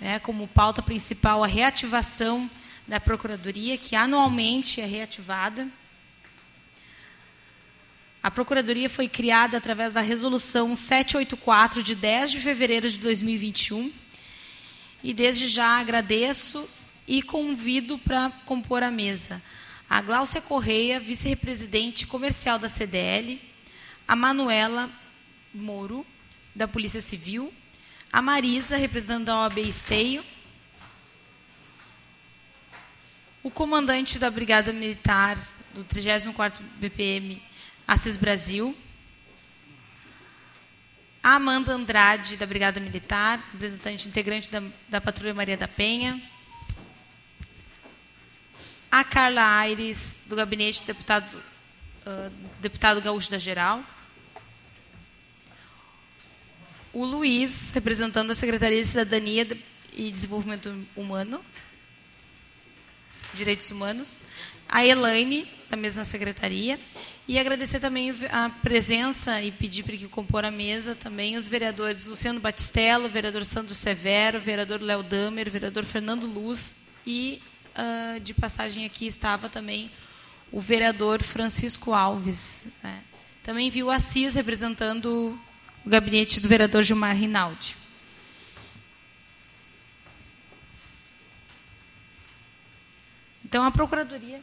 né, como pauta principal a reativação da Procuradoria, que anualmente é reativada. A Procuradoria foi criada através da Resolução 784, de 10 de fevereiro de 2021. E desde já agradeço e convido para compor a mesa a Gláucia Correia, vice-presidente comercial da CDL, a Manuela Moro, da Polícia Civil, a Marisa, representando da OAB Esteio, o comandante da Brigada Militar do 34º BPM, Assis Brasil, a Amanda Andrade, da Brigada Militar, representante integrante da, da Patrulha Maria da Penha, a Carla Aires, do gabinete do deputado, uh, deputado gaúcho da Geral, o Luiz, representando a Secretaria de Cidadania e Desenvolvimento Humano, Direitos Humanos, a Elaine, da mesma secretaria, e agradecer também a presença e pedir para que compor a mesa também os vereadores Luciano Batistello, vereador Sandro Severo, vereador Léo Damer, vereador Fernando Luz e uh, de passagem aqui estava também o vereador Francisco Alves. Né? Também viu Assis representando o gabinete do vereador Gilmar Rinaldi. Então, a Procuradoria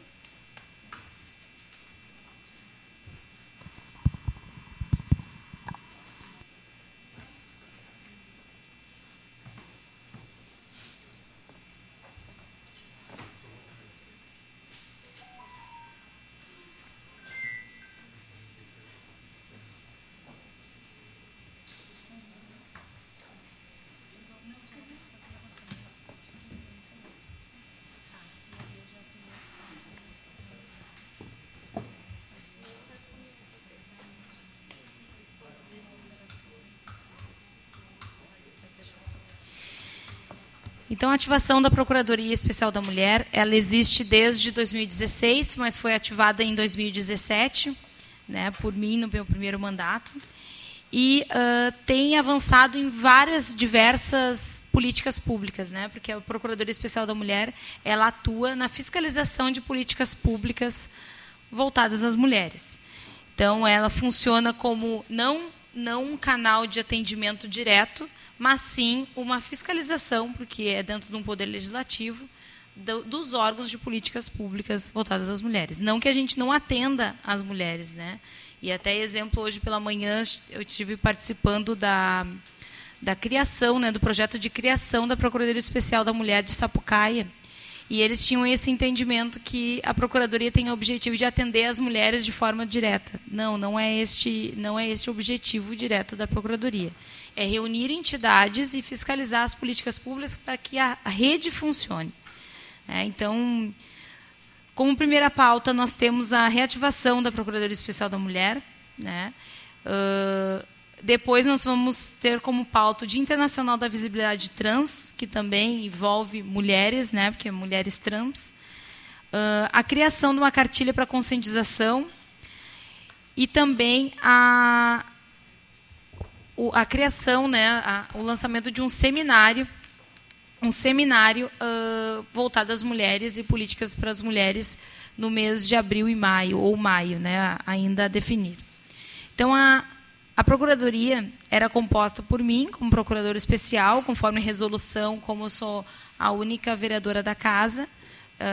Então, a ativação da Procuradoria Especial da Mulher, ela existe desde 2016, mas foi ativada em 2017, né, por mim no meu primeiro mandato, e uh, tem avançado em várias diversas políticas públicas, né, porque a Procuradoria Especial da Mulher ela atua na fiscalização de políticas públicas voltadas às mulheres. Então, ela funciona como não não um canal de atendimento direto, mas sim uma fiscalização, porque é dentro de um poder legislativo, do, dos órgãos de políticas públicas voltadas às mulheres. Não que a gente não atenda as mulheres, né? E até exemplo hoje pela manhã eu estive participando da da criação, né, do projeto de criação da Procuradoria Especial da Mulher de Sapucaia. E eles tinham esse entendimento que a procuradoria tem o objetivo de atender as mulheres de forma direta. Não, não é este, não é este o objetivo direto da procuradoria é reunir entidades e fiscalizar as políticas públicas para que a, rede funcione. É, então, como primeira pauta, nós temos a reativação da Procuradoria Especial da Mulher. Né? Uh, depois nós vamos ter como pauta o Dia Internacional da Visibilidade Trans, que também envolve mulheres, né, porque é mulheres trans. Uh, a criação de uma cartilha para conscientização e também a, o, a criação, né, a, o lançamento de um seminário, um seminário uh, voltado às mulheres e políticas para as mulheres no mês de abril e maio, ou maio, né, ainda a definir. Então, a, a Procuradoria era composta por mim, como procuradora especial, conforme resolução, como eu sou a única vereadora da casa,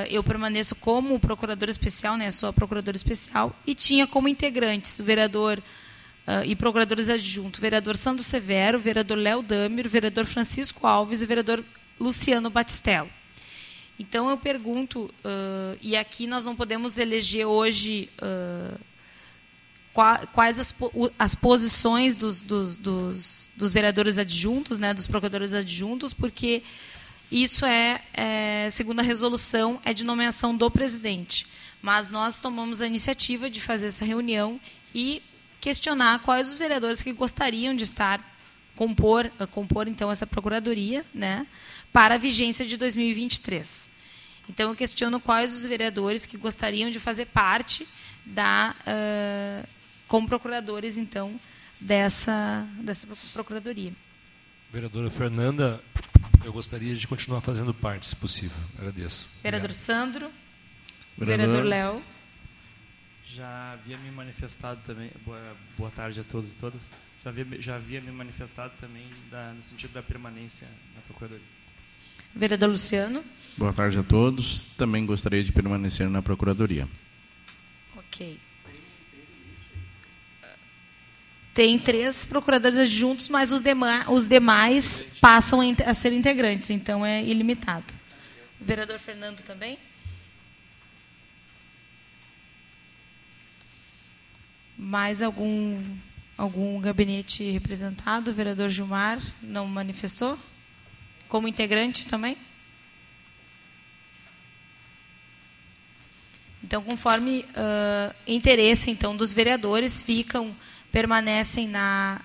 eu permaneço como procuradora especial, né, sou a procuradora especial, e tinha como integrantes o vereador Uh, e procuradores adjuntos, vereador Sandro Severo, vereador Léo Damer, vereador Francisco Alves e vereador Luciano Batistello. Então eu pergunto, uh, e aqui nós não podemos eleger hoje uh, quais as, as posições dos, dos, dos, dos, vereadores adjuntos, né, dos procuradores adjuntos, porque isso é, é, segundo a resolução, é de nomeação do presidente. Mas nós tomamos a iniciativa de fazer essa reunião e questionar quais os vereadores que gostariam de estar compor, eh, compor então essa procuradoria, né, para a vigência de 2023. Então eu questiono quais os vereadores que gostariam de fazer parte da uh, como procuradores então dessa dessa procuradoria. Vereadora Fernanda, Eu gostaria de continuar fazendo parte, se possível. Agradeço. Vereador Obrigado. Sandro. Vereador. Vereador Léo. Já havia me manifestado também. Boa, boa tarde a todos e todas. Já havia, já havia me manifestado também da, no sentido da permanência na Procuradoria. Vereador Luciano. Boa tarde a todos. Também gostaria de permanecer na Procuradoria. Ok. Tem três procuradores adjuntos, mas os, dema os demais passam a, ser integrantes, então é ilimitado. Vereador Fernando também? Mais algum, algum gabinete representado? Vereador Gilmar não manifestou? Como integrante também? Então, conforme ah, interesse então dos vereadores, ficam permanecem na,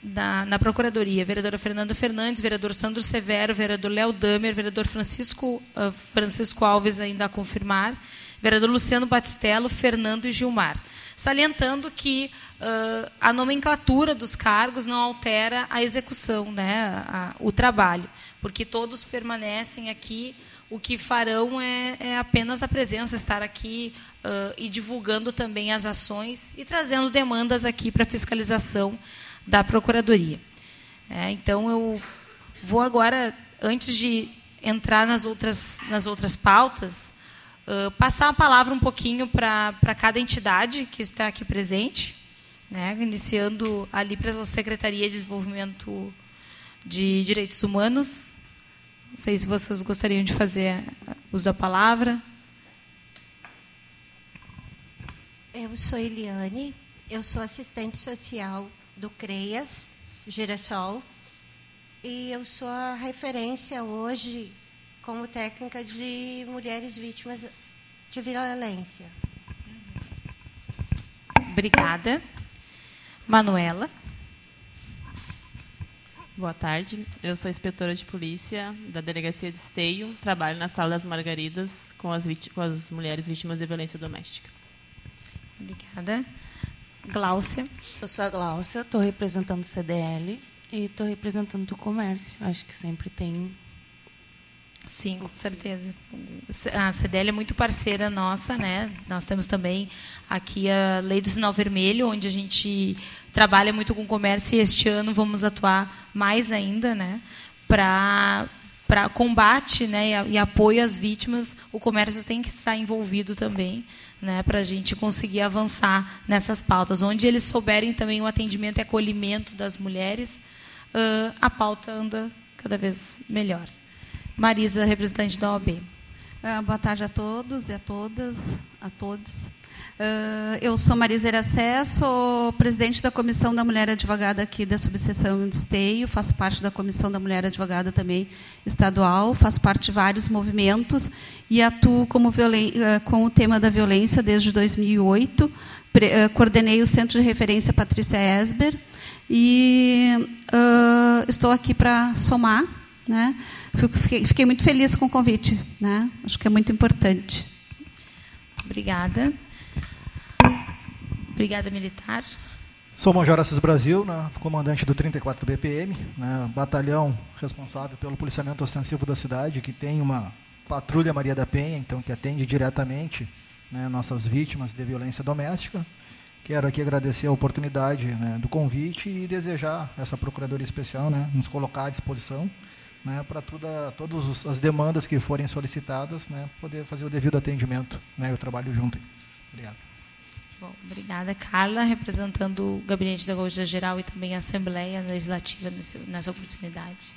na, na Procuradoria. Vereadora Fernanda Fernandes, vereador Sandro Severo, vereador Léo Damer, vereador Francisco, ah, Francisco Alves ainda a confirmar, vereador Luciano Batistello, Fernando e Gilmar. Salientando que ah, a nomenclatura dos cargos não altera a execução, né, a- o trabalho, porque todos permanecem aqui o que farão é, é apenas a presença, estar aqui ãh, e divulgando também as ações e trazendo demandas aqui para fiscalização da Procuradoria. É, então, eu vou agora, antes de entrar nas outras, nas outras pautas, passar a palavra um pouquinho para cada entidade que está aqui presente, né, iniciando ali pela Secretaria de Desenvolvimento de Direitos Humanos, não sei se vocês gostariam de fazer uso da palavra. Eu sou Eliane, eu sou assistente social do CREAS Girassol e eu sou a referência hoje como técnica de mulheres vítimas de violência. Obrigada. Manuela. Boa tarde, eu sou inspetora de polícia da Delegacia de Esteio, trabalho na Sala das Margaridas com as, com as mulheres vítimas de violência doméstica. Obrigada. Gláucia. Eu sou a Gláucia, estou representando o CDL e estou representando o comércio. Acho que sempre tem. Sim, com certeza. A CDL é muito parceira nossa, né? Nós temos também aqui a Lei do Sinal Vermelho, onde a gente trabalha muito com comércio e este ano vamos atuar mais ainda, né? Para para combate né, e, apoio às vítimas, o comércio tem que estar envolvido também, né, para a gente conseguir avançar nessas pautas. Onde eles souberem também o atendimento e acolhimento das mulheres, a pauta anda cada vez melhor. Marisa, representante da OAB. Ah, boa tarde a todos e a todas, a todos. Ah, eu sou Marisa Iracé, sou presidente da Comissão da Mulher Advogada aqui da subseção de Esteio, faço parte da Comissão da Mulher Advogada também estadual, faço parte de vários movimentos e atuo como ah, com o tema da violência desde 2008. Pre- ah, coordenei o Centro de Referência Patrícia Esber e estou aqui para somar né? Fiquei, fiquei muito feliz com o convite. Né? Acho que é muito importante. Obrigada. Obrigada, militar. Sou Major Assis Brasil, né, comandante do 34 BPM, né, batalhão responsável pelo policiamento ostensivo da cidade, que tem uma patrulha Maria da Penha, então que atende diretamente né, nossas vítimas de violência doméstica. Quero aqui agradecer a oportunidade né, do convite e desejar essa Procuradoria Especial né, nos colocar à disposição né, para toda, todas as demandas que forem solicitadas, né, poder fazer o devido atendimento né, e o trabalho junto. Obrigado. Bom, obrigada, Carla, representando o Gabinete da Gaúcha Geral e também a Assembleia Legislativa nesse, nessa oportunidade.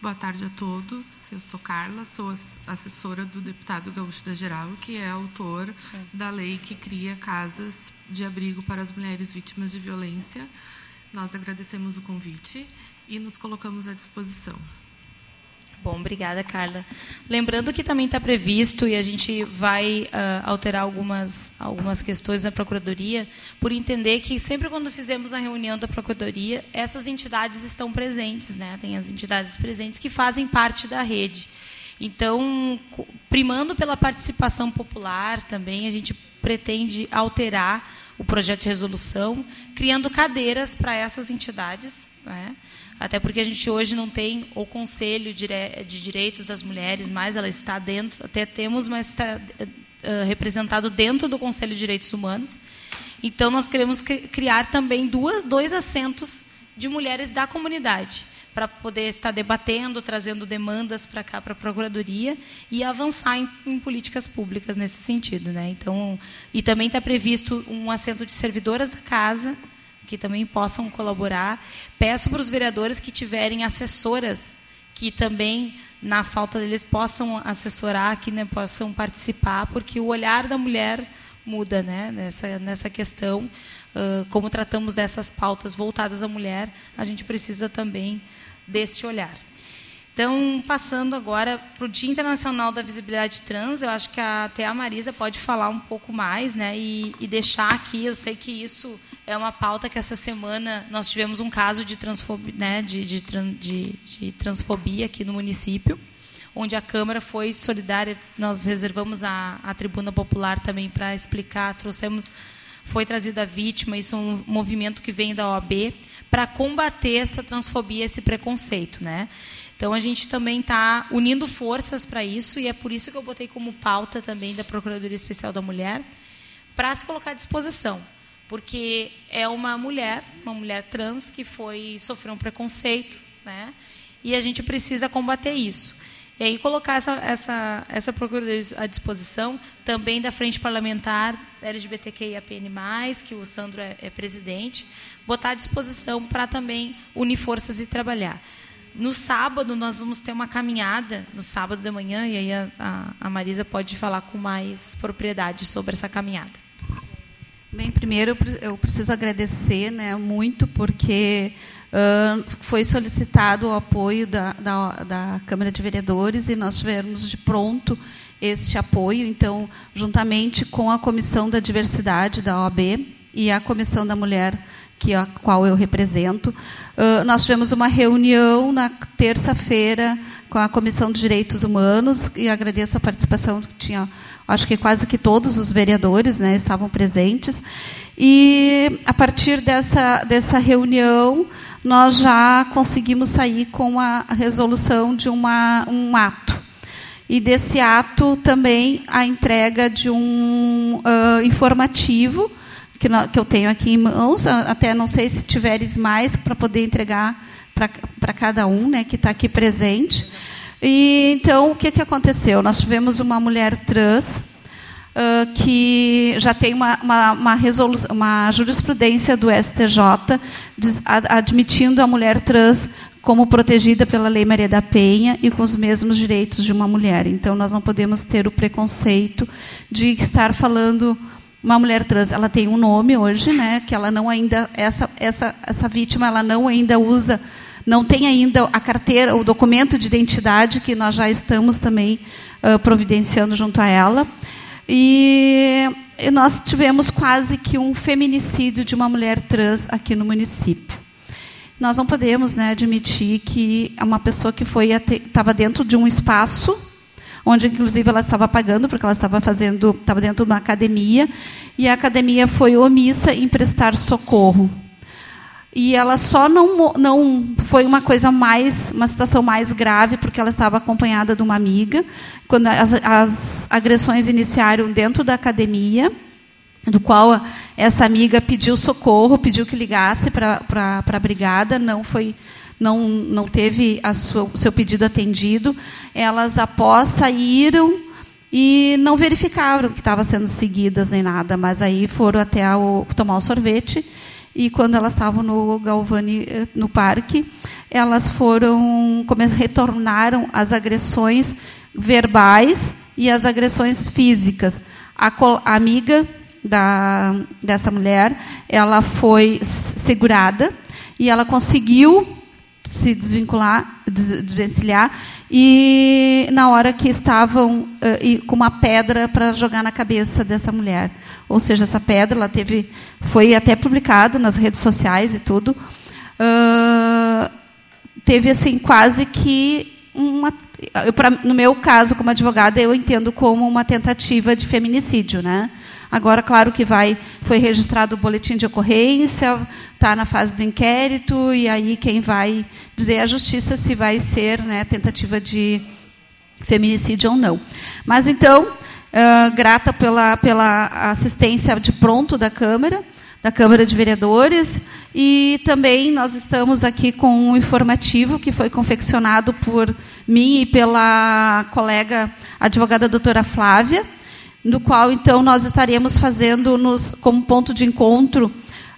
Boa tarde a todos. Eu sou Carla, sou ass- assessora do deputado Gaúcho da Geral, que é autor da lei que cria casas de abrigo para as mulheres vítimas de violência. Nós agradecemos o convite e nos colocamos à disposição. Bom, obrigada, Carla. Lembrando que também está previsto, e a gente vai ah, alterar algumas, algumas questões na Procuradoria, por entender que sempre quando fizemos a reunião da Procuradoria, essas entidades estão presentes, né? tem as entidades presentes que fazem parte da rede. Então, primando pela participação popular também, a gente pretende alterar o projeto de resolução, criando cadeiras para essas entidades, né? Até porque a gente hoje não tem o Conselho de Direitos das Mulheres, mas ela está dentro, até temos, mas está uh, representado dentro do Conselho de Direitos Humanos. Então, nós queremos criar também duas, dois assentos de mulheres da comunidade para poder estar debatendo, trazendo demandas para cá, para a Procuradoria, e avançar em, em, políticas públicas nesse sentido. Né? Então, e também está previsto um assento de servidoras da casa, que também possam colaborar. Peço para os vereadores que tiverem assessoras, que também, na falta deles, possam assessorar, que né, possam participar, porque o olhar da mulher muda né, nessa, nessa questão. Uh, como tratamos dessas pautas voltadas à mulher, a gente precisa também deste olhar. Então, passando agora para o Dia Internacional da Visibilidade Trans, eu acho que até a Marisa pode falar um pouco mais né, e, e, deixar aqui, eu sei que isso é uma pauta que essa semana nós tivemos um caso de, transfobia, né, de, de, de, de transfobia aqui no município, onde a Câmara foi solidária, nós reservamos a, a tribuna popular também para explicar, trouxemos, foi trazida a vítima, isso é um movimento que vem da OAB, para combater essa transfobia, esse preconceito, né? Então a gente também está unindo forças para isso e é por isso que eu botei como pauta também da Procuradoria Especial da Mulher para se colocar à disposição, porque é uma mulher, uma mulher trans que foi sofreu um preconceito, né? E a gente precisa combater isso. E aí colocar essa, essa, essa procuradoria à disposição também da Frente Parlamentar LGBTQIAPN+, que o Sandro é, é presidente, botar à disposição para também unir forças e trabalhar. No sábado, nós vamos ter uma caminhada, no sábado de manhã, e aí a, a, a Marisa pode falar com mais propriedade sobre essa caminhada. Bem, primeiro eu preciso agradecer né, muito, porque uh, foi solicitado o apoio da, da, da, Câmara de Vereadores e nós tivemos de pronto este apoio. Então, juntamente com a Comissão da Diversidade da OAB e a Comissão da Mulher, que a qual eu represento, uh, nós tivemos uma reunião na terça-feira com a Comissão de Direitos Humanos e agradeço a participação que tinha acho que quase que todos os vereadores né, estavam presentes. E, a partir dessa, dessa reunião, nós já conseguimos sair com a resolução de uma, um ato. E desse ato também a entrega de um uh, informativo, que, que eu tenho aqui em mãos, até não sei se tiveres mais para poder entregar para cada um né, que está aqui presente. E então, o que, que aconteceu? Nós tivemos uma mulher trans uh, que já tem uma, uma, uma, uma jurisprudência do STJ admitindo a mulher trans como protegida pela Lei Maria da Penha e com os mesmos direitos de uma mulher. Então, nós não podemos ter o preconceito de estar falando uma mulher trans. Ela tem um nome hoje, né? Que ela não ainda essa essa essa vítima ela não ainda usa não tem ainda a carteira, o documento de identidade que nós já estamos também uh, providenciando junto a ela. E, e nós tivemos quase que um feminicídio de uma mulher trans aqui no município. Nós não podemos né, admitir que uma pessoa que foi estava dentro de um espaço onde inclusive ela estava pagando porque ela estava fazendo estava dentro de uma academia e a academia foi omissa em prestar socorro. E ela só não, não foi uma coisa mais, uma situação mais grave, porque ela estava acompanhada de uma amiga, quando as, as agressões iniciaram dentro da academia, do qual essa amiga pediu socorro, pediu que ligasse para a brigada, não foi não, não teve o seu pedido atendido. Elas, após, saíram e não verificaram que estavam sendo seguidas nem nada, mas aí foram até tomar o sorvete e quando elas estavam no Galvani eh, no parque, elas foram retornaram as agressões verbais e as agressões físicas. A, a amiga da, dessa mulher, ela foi segurada e ela conseguiu se desvincular, desvencilhar e na hora que estavam uh, com uma pedra para jogar na cabeça dessa mulher. Ou seja, essa pedra ela teve, foi até publicado nas redes sociais e tudo. Uh, teve assim quase que uma, eu, pra, no meu caso como advogada eu entendo como uma tentativa de feminicídio, né? Agora, claro que vai, foi registrado o boletim de ocorrência, está na fase do inquérito, e aí quem vai dizer é a justiça se vai ser né, tentativa de feminicídio ou não. Mas então, uh, grata pela, pela assistência de pronto da Câmara, da Câmara de Vereadores, e também nós estamos aqui com um informativo que foi confeccionado por mim e pela colega advogada doutora Flávia, no qual então nós estaremos fazendo nos, como ponto de encontro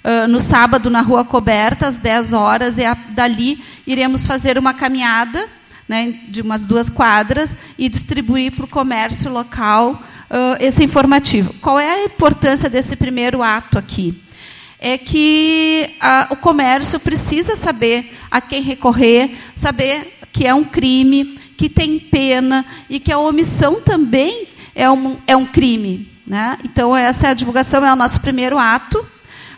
uh, no sábado na Rua Coberta, às 10 horas, e a, dali iremos fazer uma caminhada né, de umas duas quadras e distribuir para o comércio local uh, esse informativo. Qual é a importância desse primeiro ato aqui? É que uh, o comércio precisa saber a quem recorrer, saber que é um crime, que tem pena e que a omissão também é um, é um crime. Né? Então, essa é a divulgação, é o nosso primeiro ato,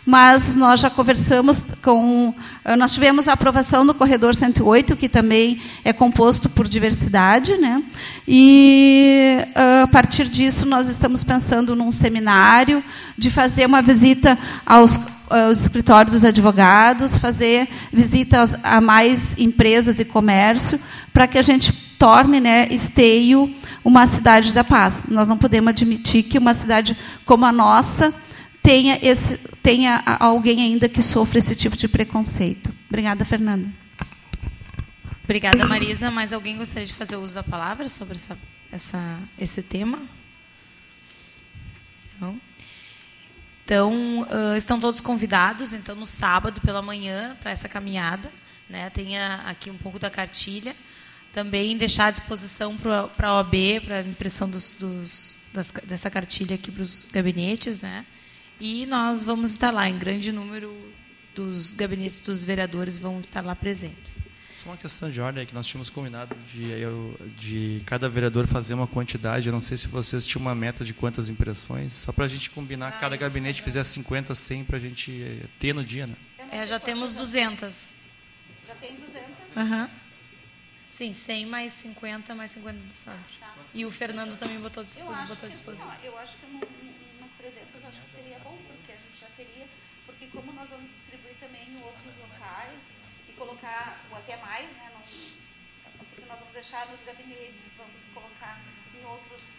mas nós já conversamos com. Eh, nós tivemos a aprovação no Corredor 108, que também é composto por diversidade, né? e a partir disso nós estamos pensando num seminário, de fazer uma visita aos aos escritórios dos advogados, fazer visitas a mais empresas e comércio, para que a gente torne né, Esteio uma cidade da paz. Nós não podemos admitir que uma cidade como a nossa tenha, esse, tenha alguém ainda que sofra esse tipo de preconceito. Obrigada, Fernanda. Obrigada, Marisa. Mais alguém gostaria de fazer uso da palavra sobre essa, essa, esse tema? Não? Então, uh, estão todos convidados, então, no sábado pela manhã, para essa caminhada. Né? Aqui um pouco da cartilha. Também deixar à disposição para a OAB, para a impressão dos, dos, das, dessa cartilha aqui para os gabinetes. Né? E nós vamos estar lá, em grande número dos gabinetes dos vereadores vão estar lá presentes. Só uma questão de ordem, é que nós tínhamos combinado de, de cada vereador fazer uma quantidade. Eu não sei se vocês tinham uma meta de quantas impressões, só para a gente combinar, ah, cada gabinete é. fizer 50, 100 para a gente ter no dia. Né? É, já temos 200. Já tem 200? Uhum. Sim, 100 mais 50 mais 50 do Sandro. Tá. E o Fernando também botou, disposição. botou disposição. Assim, eu acho que umas 300 acho que seria bom, porque a gente já teria, porque como nós vamos distribuir também em outros locais e colocar, ou até mais, né, não, porque nós vamos deixar nos gabinetes, vamos colocar em outros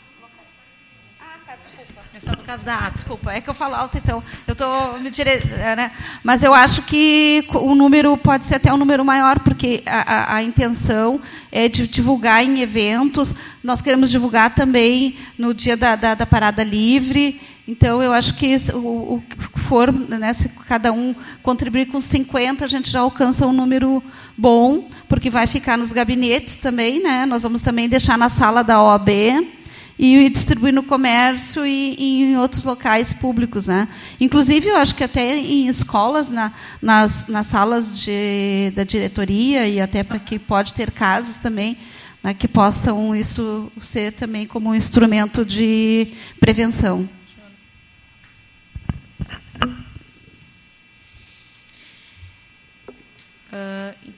ah, tá, desculpa. É só por causa da ah, desculpa. É que eu falo alto, então. Eu estou me dire... É, né? Mas eu acho que o número pode ser até um número maior, porque a, a, a, intenção é de divulgar em eventos. Nós queremos divulgar também no dia da, da, da parada livre. Então, eu acho que o, for, né, se cada um contribuir com 50, a gente já alcança um número bom, porque vai ficar nos gabinetes também. Né? Nós vamos também deixar na sala da OAB e distribuir no comércio e, e, em outros locais públicos. Né? Inclusive, eu acho que até em escolas, na, nas, nas salas de, da diretoria, e até para que pode ter casos também, né, que possam isso ser também como um instrumento de prevenção. Uh,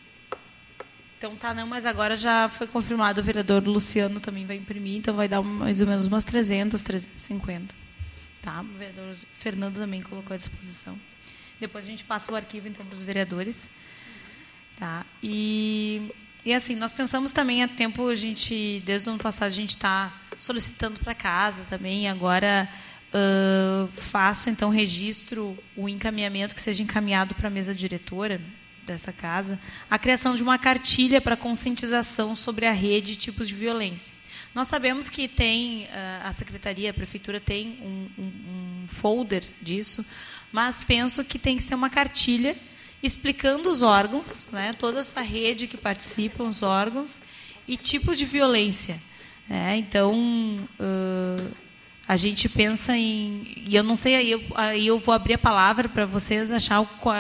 então tá, não, mas agora já foi confirmado, o vereador Luciano também vai imprimir, então vai dar mais ou menos umas 300, 350. Tá? O vereador Fernando também colocou à disposição. Depois a gente passa o arquivo então para os vereadores. Tá? E, e assim, nós pensamos também há tempo, a gente, desde o ano passado, a gente está solicitando para casa também, agora uh, faço então registro, o encaminhamento que seja encaminhado para a mesa diretora, dessa casa, a criação de uma cartilha para conscientização sobre a rede e tipos de violência. Nós sabemos que tem, ah, a Secretaria, a Prefeitura tem um, um, um folder disso, mas penso que tem que ser uma cartilha explicando os órgãos, né, toda essa rede que participam, os órgãos, e tipos de violência. Né? Então, uh, a gente pensa em e eu não sei aí eu, aí eu vou abrir a palavra para vocês achar qual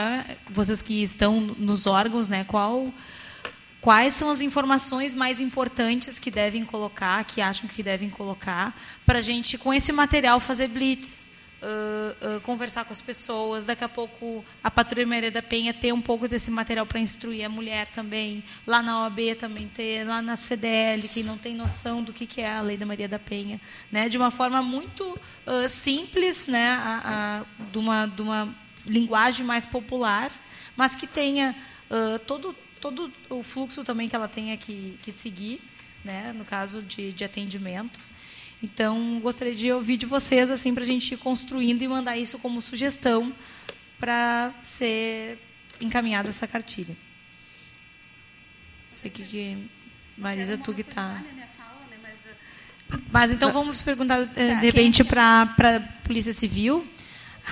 vocês que estão nos órgãos né qual quais são as informações mais importantes que devem colocar que acham que devem colocar para a gente com esse material fazer blitz uh, conversar com as pessoas. Daqui a pouco a Patrulha Maria da Penha ter um pouco desse material para instruir a mulher também. Lá na OAB também ter, lá na CDL, quem não tem noção do que, que é a Lei da Maria da Penha. Né? De uma forma muito uh, simples, né? A, a, de, uma, de uma linguagem mais popular, mas que tenha todo, todo o fluxo também que ela tenha que, que seguir, né? no caso de, de atendimento. Então, gostaria de ouvir de vocês, assim, para a gente ir construindo e mandar isso como sugestão para ser encaminhada essa cartilha. Sei que, que Marisa, tu que está... Mas então vamos perguntar, de repente, para a Polícia Civil.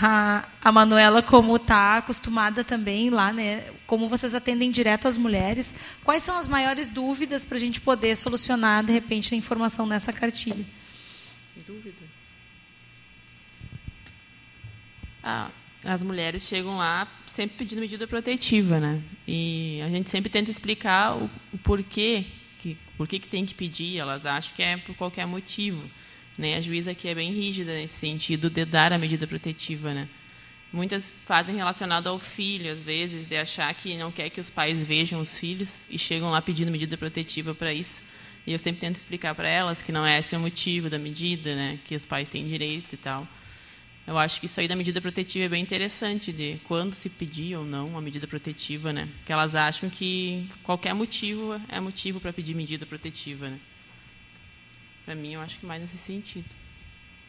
A, a Manuela, como está acostumada também lá, né? Como vocês atendem direto as mulheres, quais são as maiores dúvidas para a gente poder solucionar, de repente, a informação nessa cartilha? Dúvida? Ah, as mulheres chegam lá sempre pedindo medida protetiva, né? E a gente sempre tenta explicar o, o porquê, que, por que, tem que pedir. Elas acham que é por qualquer motivo. Né? A juíza aqui é bem rígida nesse sentido de dar a medida protetiva, né? Muitas fazem relacionado ao filho, às vezes, de achar que não quer que os pais vejam os filhos e chegam lá pedindo medida protetiva para isso. E eu sempre tento explicar para elas que não é esse o motivo da medida, né, que os pais têm direito e tal. Eu acho que isso aí da medida protetiva é bem interessante, de quando se pedir ou não uma medida protetiva, né? Que elas acham que qualquer motivo é motivo para pedir medida protetiva, né? Para mim, eu acho que mais nesse sentido.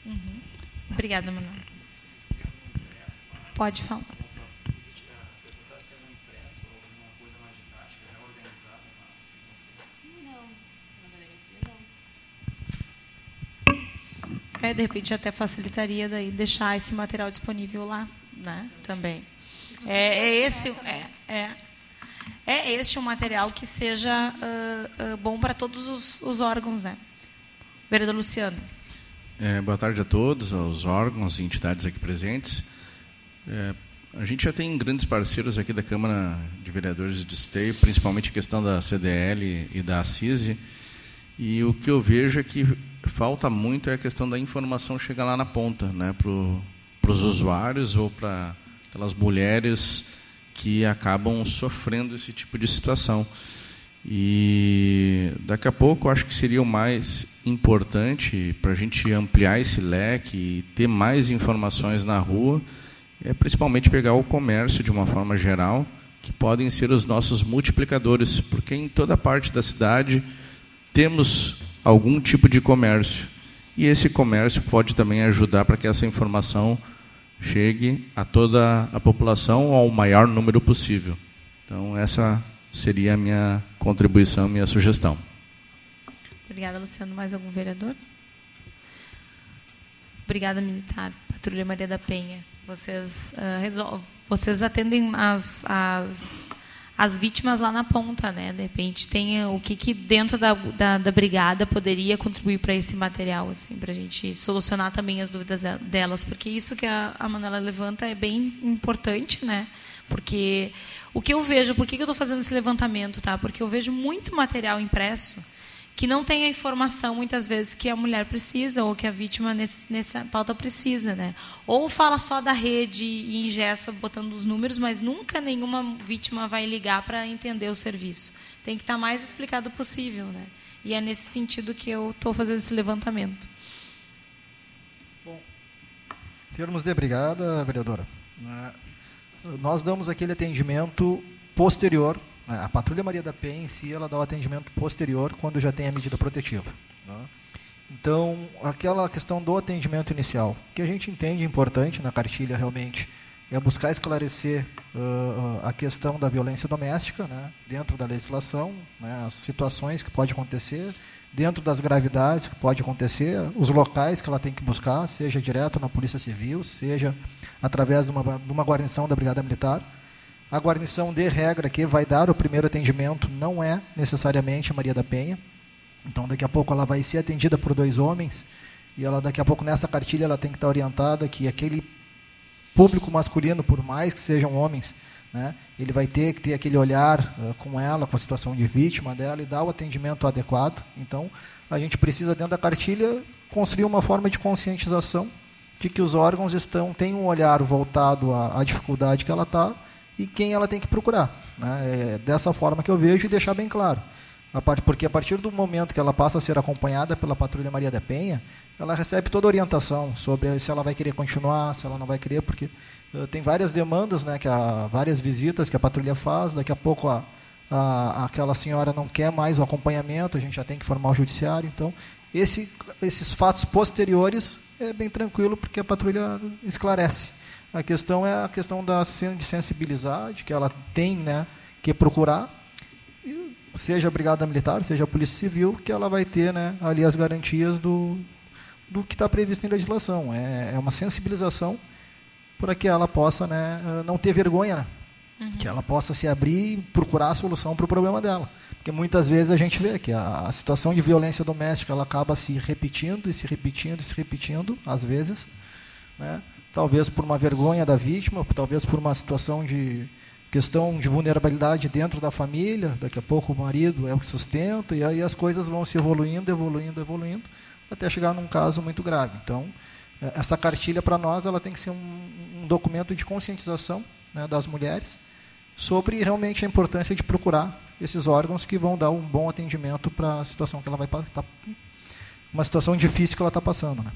Uhum. Obrigada, Manuel. Pode falar. De repente até facilitaria daí deixar esse material disponível lá, né? Também. É, é esse, é, é, é este um material que seja uh, uh, bom para todos os, os, órgãos, né? Vereador Luciano. É, boa tarde a todos, aos órgãos e entidades aqui presentes. É, a gente já tem grandes parceiros aqui da Câmara de Vereadores de Esteio, principalmente a questão da CDL e da CISI, e o que eu vejo é que falta muito é a questão da informação chegar lá na ponta, né, para os usuários ou para aquelas mulheres que acabam sofrendo esse tipo de situação. E daqui a pouco acho que seria o mais importante para a gente ampliar esse leque e ter mais informações na rua, é principalmente pegar o comércio de uma forma geral, que podem ser os nossos multiplicadores, porque em toda parte da cidade temos algum tipo de comércio. E esse comércio pode também ajudar para que essa informação chegue a toda a população ou ao maior número possível. Então, essa seria a minha contribuição, minha sugestão. Obrigada, Luciano. Mais algum vereador? Obrigada, militar. Patrulha Maria da Penha. Vocês, uh, vocês atendem as, as as vítimas lá na ponta, né? De repente tem o que, que dentro da, da, da brigada poderia contribuir para esse material, assim, para a gente solucionar também as dúvidas delas, porque isso que a, a Manuela levanta é bem importante, né? Porque o que eu vejo, por que, que eu estou fazendo esse levantamento, tá? Porque eu vejo muito material impresso que não tem a informação muitas vezes que a mulher precisa ou que a vítima nesse, nessa pauta precisa, né? Ou fala só da rede e ingessa botando os números, mas nunca nenhuma vítima vai ligar para entender o serviço. Tem que estar tá mais explicado possível, né? E é nesse sentido que eu estou fazendo esse levantamento. Bom, termos de brigada, vereadora. Né? Nós damos aquele atendimento posterior? A Patrulha Maria da Penha, em si, ela dá o atendimento posterior quando já tem a medida protetiva. Né? Então, aquela questão do atendimento inicial, que a gente entende importante na cartilha realmente, é buscar esclarecer uh, a questão da violência doméstica né, dentro da legislação, né, as situações que pode acontecer, dentro das gravidades que pode acontecer, os locais que ela tem que buscar, seja direto na Polícia Civil, seja através de uma, de uma guarnição da Brigada Militar. A guarnição de regra que vai dar o primeiro atendimento não é necessariamente a Maria da Penha. Então, daqui a pouco ela vai ser atendida por dois homens e ela daqui a pouco nessa cartilha ela tem que estar orientada que aquele público masculino, por mais que sejam homens, né, ele vai ter que ter aquele olhar uh, com ela, com a situação de vítima dela e dar o atendimento adequado. Então, a gente precisa dentro da cartilha construir uma forma de conscientização de que os órgãos estão têm um olhar voltado à, à dificuldade que ela está e quem ela tem que procurar. Né? É dessa forma que eu vejo e deixar bem claro. A part, porque a partir do momento que ela passa a ser acompanhada pela Patrulha Maria da Penha, ela recebe toda a orientação sobre se ela vai querer continuar, se ela não vai querer, porque uh, tem várias demandas, né, que a, várias visitas que a patrulha faz, daqui a pouco a, a, aquela senhora não quer mais o acompanhamento, a gente já tem que formar o judiciário. Então, esse, esses fatos posteriores é bem tranquilo, porque a patrulha esclarece. A questão é a questão da de sensibilizar, de que ela tem né, que procurar, seja a Brigada Militar, seja a Polícia Civil, que ela vai ter né, ali as garantias do, do que está previsto em legislação. É, é uma sensibilização para que ela possa né, não ter vergonha, né? uhum. que ela possa se abrir e procurar a solução para o problema dela. Porque muitas vezes a gente vê que a, a, situação de violência doméstica ela acaba se repetindo e se repetindo e se repetindo, às vezes. Né? Talvez por uma vergonha da vítima, talvez por uma situação de questão de vulnerabilidade dentro da família. Daqui a pouco o marido é o que sustenta, e aí as coisas vão se evoluindo, evoluindo, evoluindo, até chegar num caso muito grave. Então, é, essa cartilha para nós ela tem que ser um, um documento de conscientização né, das mulheres sobre realmente a importância de procurar esses órgãos que vão dar um bom atendimento para a situação que ela vai estar. Tá, uma situação difícil que ela está passando. Né?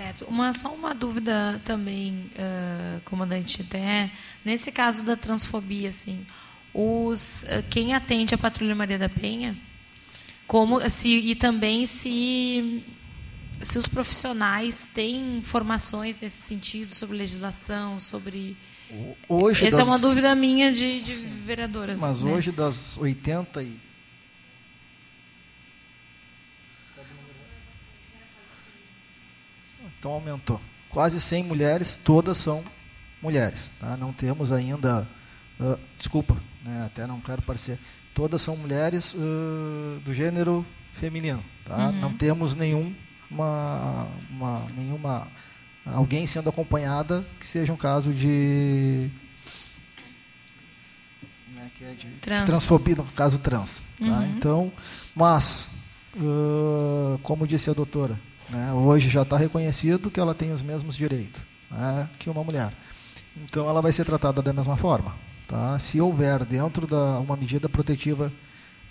Certo. Uma, só uma dúvida também, uh, comandante, até nesse caso da transfobia, assim, os, uh, quem atende a Patrulha Maria da Penha, como se e também se se os profissionais têm informações nesse sentido sobre legislação, sobre Hoje Essa das... é uma dúvida minha de, de vereadoras. Mas né? hoje, das 80 e. Então aumentou. Quase 100 mulheres, todas são mulheres. Tá? Não temos ainda. Uh, desculpa, né? até não quero parecer. Todas são mulheres uh, do gênero feminino. Tá? Uhum. Não temos nenhum, uma, uma, nenhuma alguém sendo acompanhada que seja um caso de como é que é de, trans. transfobia no caso trans tá? uhum. então mas uh, como disse a doutora né, hoje já está reconhecido que ela tem os mesmos direitos né, que uma mulher então ela vai ser tratada da mesma forma tá? se houver dentro da uma medida protetiva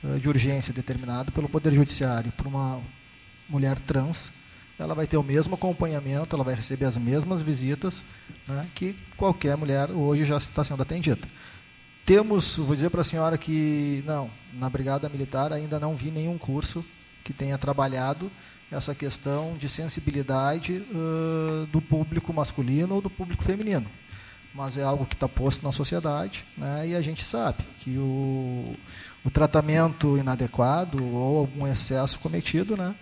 uh, de urgência determinada pelo poder judiciário por uma mulher trans ela vai ter o mesmo acompanhamento, ela vai receber as mesmas visitas né, que qualquer mulher hoje já está sendo atendida. Temos, vou dizer para a senhora que, não, na Brigada Militar ainda não vi nenhum curso que tenha trabalhado essa questão de sensibilidade uh, do público masculino ou do público feminino. Mas é algo que está posto na sociedade né, e a gente sabe que o, o tratamento inadequado ou algum excesso cometido né,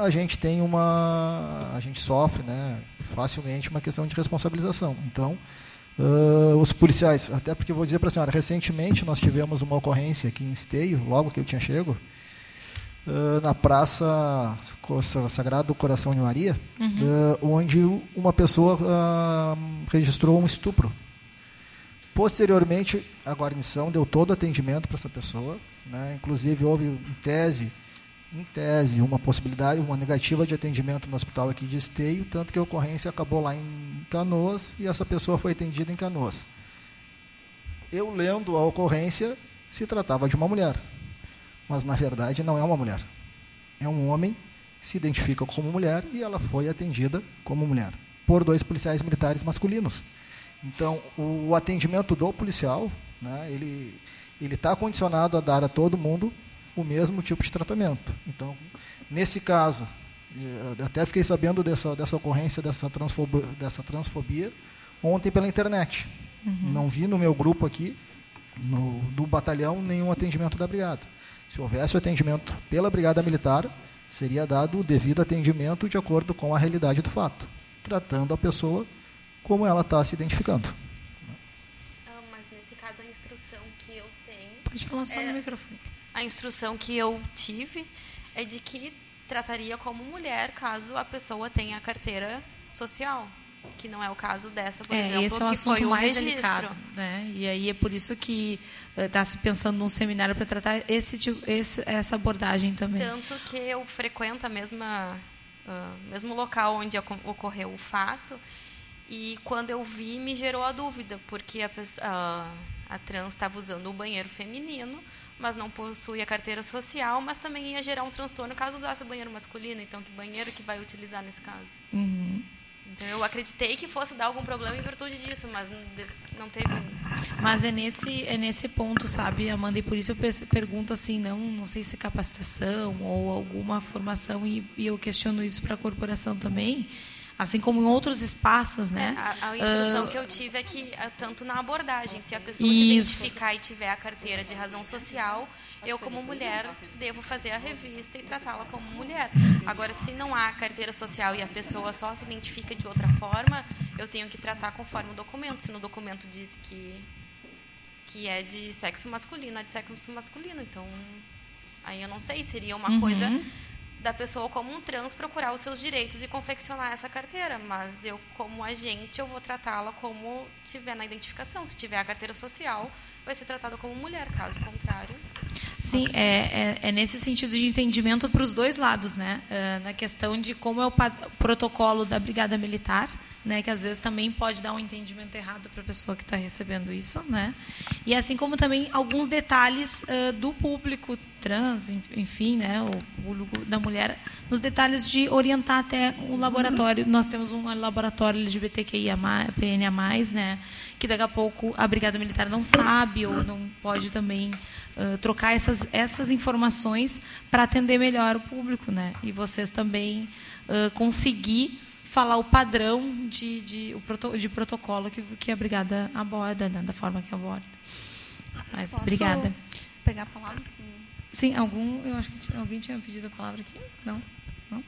a gente tem uma a gente sofre né facilmente uma questão de responsabilização então uh, os policiais até porque vou dizer para a senhora recentemente nós tivemos uma ocorrência aqui em Esteio logo que eu tinha chego uh, na praça Sagrado Coração de Maria uhum. uh, onde uma pessoa registrou um estupro posteriormente a guarnição deu todo o atendimento para essa pessoa né inclusive houve em tese em tese, uma possibilidade, uma negativa de atendimento no hospital aqui de Esteio, tanto que a ocorrência acabou lá em Canoas e essa pessoa foi atendida em Canoas. Eu lendo a ocorrência, se tratava de uma mulher, mas na verdade não é uma mulher. É um homem que se identifica como mulher e ela foi atendida como mulher por dois policiais militares masculinos. Então, o atendimento do policial, né, ele ele está condicionado a dar a todo mundo o mesmo tipo de tratamento. Então, nesse caso, eh, até fiquei sabendo dessa, dessa ocorrência, dessa transfobia, dessa transfobia ontem pela internet. Uhum. Não vi no meu grupo aqui, no, do batalhão, nenhum atendimento da brigada. Se houvesse o atendimento pela brigada militar, seria dado o devido atendimento de acordo com a realidade do fato, tratando a pessoa como ela está se identificando. Ah, mas nesse caso a instrução que eu tenho. Pode falar só é, no microfone a instrução que eu tive é de que trataria como mulher caso a pessoa tenha a carteira social, que não é o caso dessa, por é, exemplo, esse é o que assunto foi o mais registro. delicado, né? E aí é por isso que está eh, uh, se pensando num seminário para tratar esse, esse, essa abordagem também. Tanto que eu frequento a mesma uh, mesmo local onde ocorreu o fato. E quando eu vi, me gerou a dúvida, porque a, pessoa, a, a trans estava usando o banheiro feminino, mas não possui a carteira social, mas também ia gerar um transtorno caso usasse o banheiro masculino. Então, que banheiro que vai utilizar nesse caso? Uhum. Eu acreditei que fosse dar algum problema em virtude disso, mas não teve. Mas é nesse, é nesse ponto, sabe, Amanda? E por isso eu pergunto assim, não, não sei se é capacitação ou alguma formação, e, e eu questiono isso para a corporação também assim como em outros espaços, né? É, a, a, instrução uh, que eu tive é que é tanto na abordagem, se a pessoa isso. se identificar e tiver a carteira de razão social, eu como mulher devo fazer a revista e tratá-la como mulher. Agora, se não há carteira social e a pessoa só se identifica de outra forma, eu tenho que tratar conforme o documento. Se no documento diz que que é de sexo masculino, é de sexo masculino. Então, aí eu não sei, seria uma uhum. coisa da pessoa como um trans procurar os seus direitos e confeccionar essa carteira, mas eu como agente eu vou tratá-la como tiver na identificação. Se tiver a carteira social, vai ser tratada como mulher, caso contrário. Sim, é, é, é, nesse sentido de entendimento para os dois lados, né? Uh, na questão de como é o protocolo da Brigada Militar, né? Que às vezes também pode dar um entendimento errado para a pessoa que está recebendo isso, né? E assim como também alguns detalhes uh, do público trans, enfim, né? O público da mulher, nos detalhes de orientar até o laboratório. Nós temos um laboratório LGBTQIA+, PNA+, né? Que daqui a pouco a Brigada Militar não sabe ou não pode também uh, trocar essas, essas informações para atender melhor o público, né? E vocês também uh, conseguir falar o padrão de, de, o de protocolo que, que a Brigada aborda, né? da forma que aborda. Mas, Posso obrigada. pegar a palavra? Sim. Sim, algum, eu acho que alguém tinha pedido a palavra aqui? Não? Não?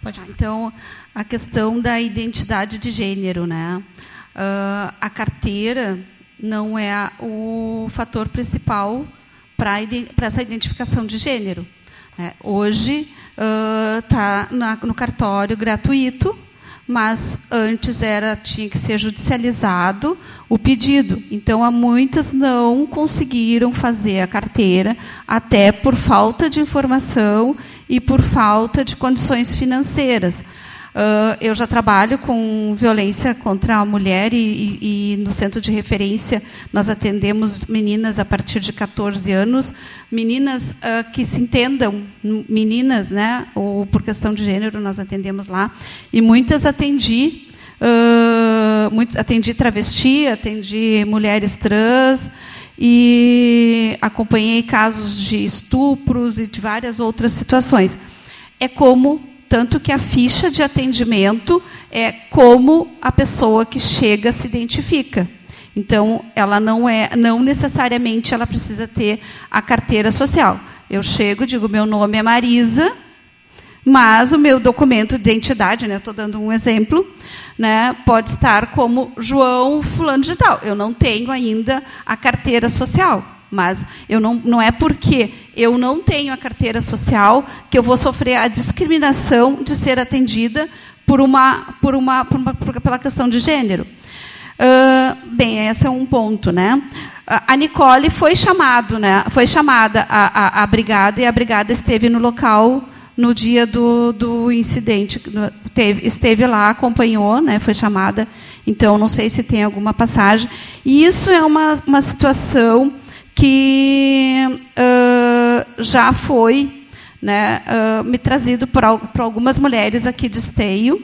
Pode ah, Então, a questão da identidade de gênero, né? Uh, a carteira não é o fator principal para essa identificação de gênero. Né? Hoje está uh, no cartório gratuito, mas antes era tinha que ser judicializado o pedido. Então, há muitas não conseguiram fazer a carteira, até por falta de informação e por falta de condições financeiras. Uh, eu já trabalho com violência contra a mulher e, e, e, no centro de referência nós atendemos meninas a partir de 14 anos, meninas uh, que se entendam, meninas, né, ou por questão de gênero nós atendemos lá, e muitas atendi, uh, muito, atendi travesti, atendi mulheres trans, e acompanhei casos de estupros e de várias outras situações. É como tanto que a ficha de atendimento é como a pessoa que chega se identifica. Então, ela não é, não necessariamente ela precisa ter a carteira social. Eu chego, digo meu nome é Marisa, mas o meu documento de identidade, né, estou dando um exemplo, né, pode estar como João fulano de tal. Eu não tenho ainda a carteira social. Mas eu não, não é porque eu não tenho a carteira social que eu vou sofrer a discriminação de ser atendida por uma, por uma, por uma por, pela questão de gênero. Uh, bem, esse é um ponto, né? A Nicole foi chamado, né? Foi chamada a, a, a brigada e a brigada esteve no local no dia do, do incidente, teve, esteve lá, acompanhou, né? Foi chamada. Então, não sei se tem alguma passagem. E isso é uma, uma situação que uh, já foi né, uh, me trazido por, por, algumas mulheres aqui de Esteio,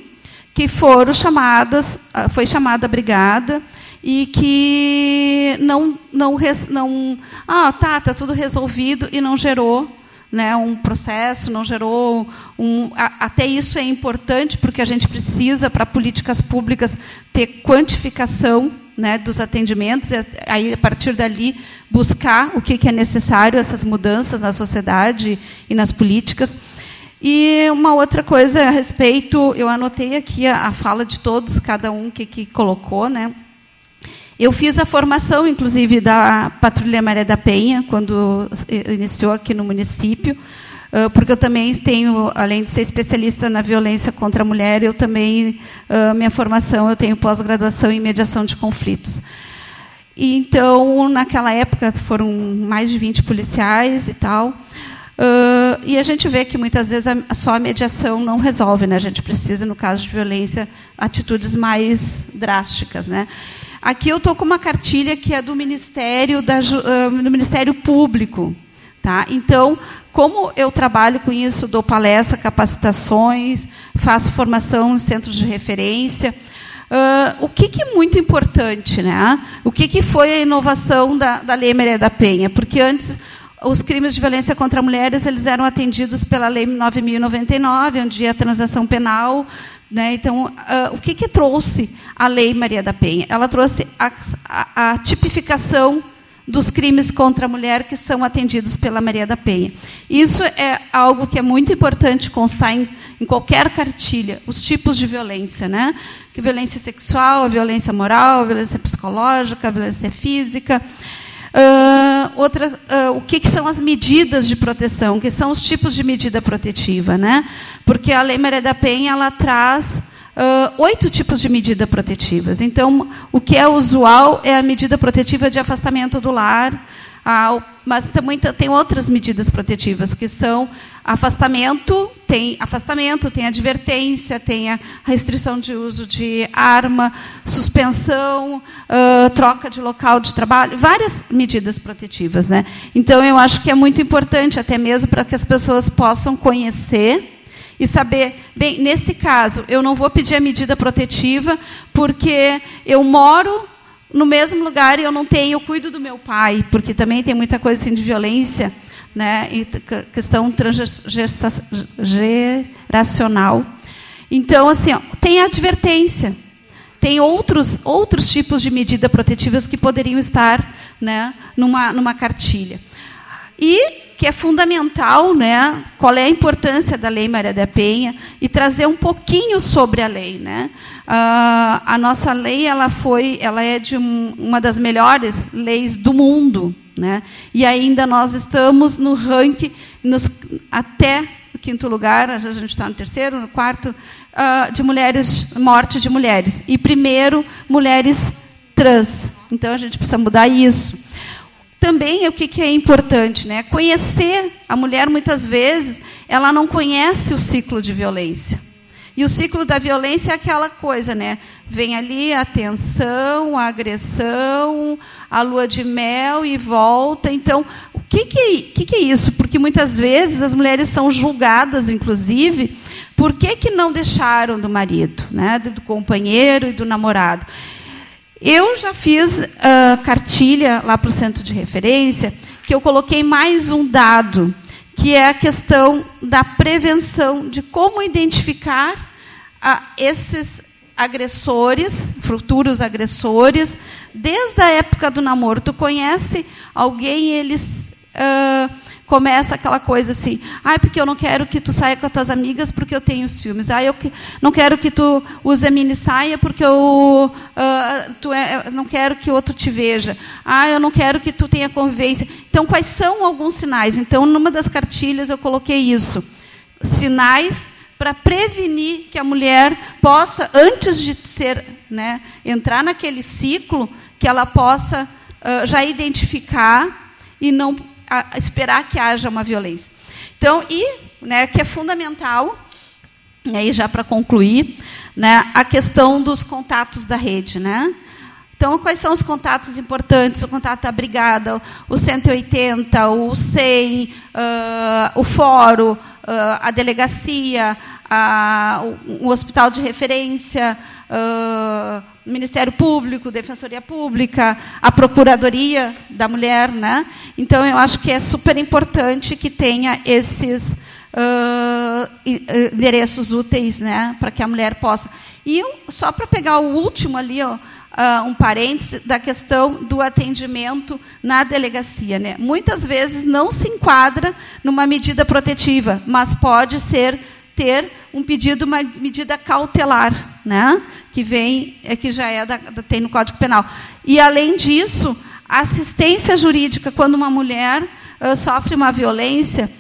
que foram chamadas, uh, foi chamada a brigada e que não, não, não ah, tá, tá tudo resolvido e não gerou né, um processo, não gerou um. Até isso é importante, porque a gente precisa, para políticas públicas, ter quantificação né, dos atendimentos, e aí, a partir dali, buscar o que é necessário, essas mudanças na sociedade e nas políticas. E uma outra coisa a respeito, eu anotei aqui a, a fala de todos, cada um que, que colocou, né? Eu fiz a formação, inclusive, da Patrulha Maria da Penha, quando iniciou aqui no município, porque eu também tenho, além de ser especialista na violência contra a mulher, eu também, minha formação, eu tenho pós-graduação em mediação de conflitos. E, então, naquela época, foram mais de 20 policiais e tal. Uh, e a gente vê que muitas vezes a, só a mediação não resolve, né? A gente precisa, no caso de violência, atitudes mais drásticas, né? Aqui eu estou com uma cartilha que é do Ministério, da, uh, do Ministério Público. Tá? Então, como eu trabalho com isso, dou palestra, capacitações, faço formação em centros de referência. Uh, o que, que, é muito importante? Né? O que, que foi a inovação da, da Lei Maria da Penha? Porque antes os crimes de violência contra mulheres eles eram atendidos pela Lei 9.099, onde é a transação penal. Né? Então, uh, o que, que trouxe a Lei Maria da Penha? Ela trouxe a, a, a tipificação dos crimes contra a mulher que são atendidos pela Maria da Penha. Isso é algo que é muito importante constar em, em qualquer cartilha, os tipos de violência, né? Que violência sexual, violência moral, violência psicológica, violência física. Uh, outra, uh, o que, que, são as medidas de proteção, que são os tipos de medida protetiva, né? Porque a Lei Maria da Penha ela traz uh, oito tipos de medida protetivas. Então, o que é usual é a medida protetiva de afastamento do lar, mas também tem outras medidas protetivas que são afastamento, tem afastamento, tem advertência, tem a restrição de uso de arma, suspensão, uh, troca de local de trabalho, várias medidas protetivas, né? Então eu acho que é muito importante até mesmo para que as pessoas possam conhecer e saber, bem, nesse caso, eu não vou pedir a medida protetiva porque eu moro no mesmo lugar e eu não tenho, eu cuido do meu pai, porque também tem muita coisa assim de violência, né, e questão transgeracional. Então, assim, ó, tem advertência, tem outros outros tipos de medidas protetivas que poderiam estar, né, numa numa cartilha. E que é fundamental, né? Qual é a importância da Lei Maria da Penha e trazer um pouquinho sobre a lei, né? Uh, a nossa lei ela foi, ela é de um, uma das melhores leis do mundo, né? E ainda nós estamos no ranking nos, até o quinto lugar, a gente está no terceiro, no quarto, uh, de mulheres, morte de mulheres. E primeiro, mulheres trans. Então a gente precisa mudar isso também o que, é importante, né? Conhecer a mulher muitas vezes ela não conhece o ciclo de violência. E o ciclo da violência é aquela coisa, né? Vem ali a tensão, a agressão, a lua de mel e volta. Então, o que, que, é, que, que é isso? Porque muitas vezes as mulheres são julgadas, inclusive, por que, que não deixaram do marido, né? do companheiro e do namorado. Eu já fiz uh, cartilha lá para o centro de referência, que eu coloquei mais um dado, que é a questão da prevenção, de como identificar uh, esses agressores, futuros agressores, desde a época do namoro. Tu conhece alguém, eles. Uh, começa aquela coisa assim, ah, porque eu não quero que tu saia com as tuas amigas porque eu tenho ciúmes. Ah, eu não quero que tu use a mini saia porque eu uh, tu é, não quero que outro te veja. Ah, eu não quero que tu tenha convivência. Então, quais são alguns sinais? Então, numa das cartilhas eu coloquei isso. Sinais para prevenir que a mulher possa, antes de ser, né, entrar naquele ciclo, que ela possa uh, já identificar e não a esperar que haja uma violência. Então, e né, que é fundamental, e aí já para concluir, né, a questão dos contatos da rede. Né? Então, quais são os contatos importantes? O contato da brigada, o 180, o 100, uh, o fórum, uh, a delegacia, a, o, o, hospital de referência, uh, Ministério Público, Defensoria Pública, a Procuradoria da Mulher. Né? Então, eu acho que é super importante que tenha esses uh, endereços úteis né, para que a mulher possa. E só para pegar o último ali, ó, Uh, um parêntese da questão do atendimento na delegacia. Né? Muitas vezes não se enquadra numa medida protetiva, mas pode ser ter um pedido, uma medida cautelar, né? que vem, é que já é da, tem no Código Penal. E além disso, assistência jurídica quando uma mulher uh, sofre uma violência,